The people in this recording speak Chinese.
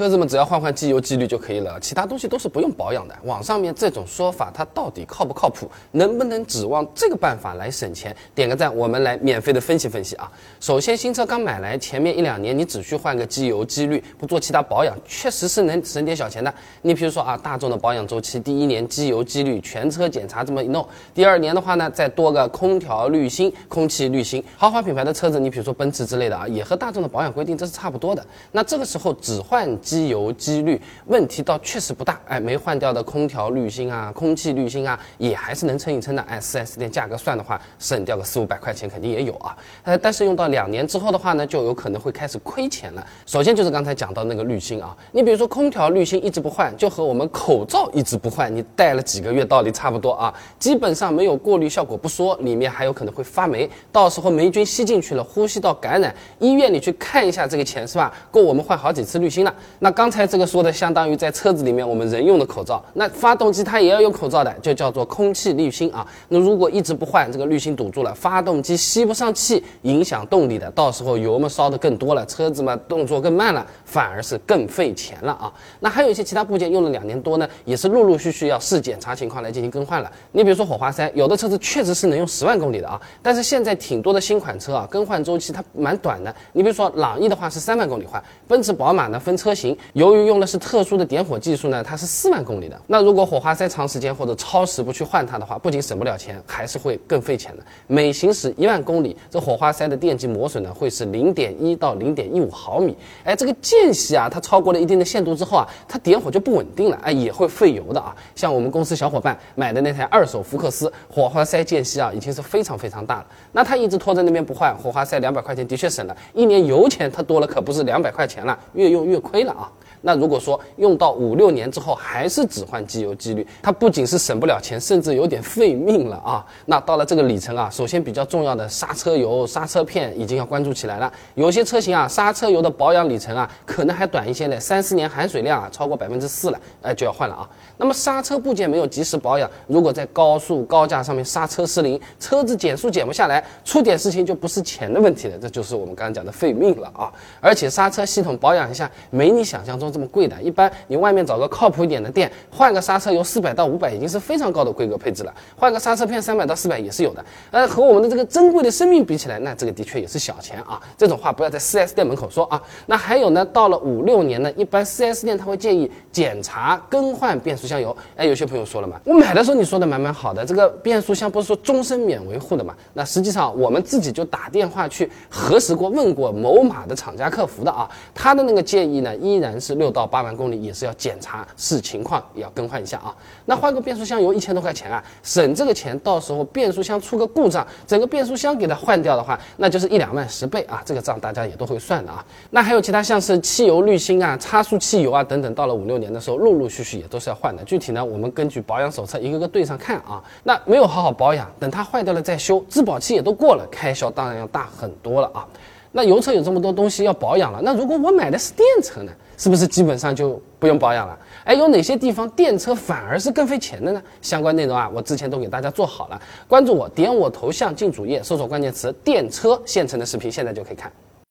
车子嘛，只要换换机油、机滤就可以了，其他东西都是不用保养的。网上面这种说法，它到底靠不靠谱？能不能指望这个办法来省钱？点个赞，我们来免费的分析分析啊。首先，新车刚买来，前面一两年你只需换个机油、机滤，不做其他保养，确实是能省点小钱的。你比如说啊，大众的保养周期，第一年机油、机滤全车检查这么一弄，第二年的话呢，再多个空调滤芯、空气滤芯。豪华品牌的车子，你比如说奔驰之类的啊，也和大众的保养规定这是差不多的。那这个时候只换机油、机滤，问题倒确实不大。哎，没换掉的空调滤芯啊、空气滤芯啊，也还是能撑一撑的。哎，4S 店价格算的话，省掉个四五百块钱肯定也有啊。呃，但是用到两年之后的话呢，就有可能会开始亏钱了。首先就是刚才讲到那个滤芯啊，你比如说空调滤芯一直不换，就和我们口罩一直不换，你戴了几个月道理差不多啊。基本上没有过滤效果不说，里面还有可能会发霉，到时候霉菌吸进去了，呼吸道感染，医院里去看一下，这个钱是吧？够我们换好几次滤芯了。那刚才这个说的，相当于在车子里面我们人用的口罩，那发动机它也要用口罩的，就叫做空气滤芯啊。那如果一直不换，这个滤芯堵住了，发动机吸不上气，影响动力的，到时候油嘛烧的更多了，车子嘛动作更慢了，反而是更费钱了啊。那还有一些其他部件用了两年多呢，也是陆陆续续要视检查情况来进行更换了。你比如说火花塞，有的车子确实是能用十万公里的啊，但是现在挺多的新款车啊，更换周期它蛮短的。你比如说朗逸的话是三万公里换，奔驰、宝马呢分车型，由于用的是特殊的点火技术呢，它是四万公里的。那如果火花塞长时间或者超时不去换它的话，不仅省不了钱，还是会更费钱的。每行驶一万公里，这火花塞的电机磨损呢，会是零点一到零点一五毫米。哎，这个间隙啊，它超过了一定的限度之后啊，它点火就不稳定了，哎，也会费油的啊。像我们公司小伙伴买的那台二手福克斯，火花塞间隙啊，已经是非常非常大了。那他一直拖在那边不换，火花塞两百块钱的确省了，一年油钱它多了，可不是两百块钱了，越用越亏了。那如果说用到五六年之后还是只换机油机滤，它不仅是省不了钱，甚至有点费命了啊。那到了这个里程啊，首先比较重要的刹车油、刹车片已经要关注起来了。有些车型啊，刹车油的保养里程啊，可能还短一些呢，三四年含水量啊超过百分之四了，哎就要换了啊。那么刹车部件没有及时保养，如果在高速高架上面刹车失灵，车子减速减不下来，出点事情就不是钱的问题了，这就是我们刚刚讲的费命了啊。而且刹车系统保养一下，没你想象中这么贵的。一般你外面找个靠谱一点的店，换个刹车油四百到五百已经是非常高的规格配置了，换个刹车片三百到四百也是有的。呃，和我们的这个珍贵的生命比起来，那这个的确也是小钱啊。这种话不要在 4S 店门口说啊。那还有呢，到了五六年呢，一般 4S 店他会建议检查更换变速箱油。哎，有些朋友说了嘛，我买的时候你说的蛮蛮好的，这个变速箱不是说终身免维护的嘛？那实际上我们自己就打电话去核实过，问过某马的厂家客服的啊，他的那个建议呢，依然是六到八万公里也是要检查，视情况也要更换一下啊。那换个变速箱油一千多块钱啊，省这个钱，到时候变速箱出个故障，整个变速箱给它换掉的话，那就是一两万十倍啊，这个账大家也都会算的啊。那还有其他像是汽油滤芯啊、差速器油啊等等，到了五六年的时候，陆陆续续也都是要换的。具体呢，我们根据保养手册一个个对上看啊。那没有好好保养，等它坏掉了再修，质保期也都过了，开销当然要大很多了啊。那油车有这么多东西要保养了，那如果我买的是电车呢，是不是基本上就不用保养了？哎，有哪些地方电车反而是更费钱的呢？相关内容啊，我之前都给大家做好了，关注我，点我头像进主页，搜索关键词“电车”，现成的视频现在就可以看。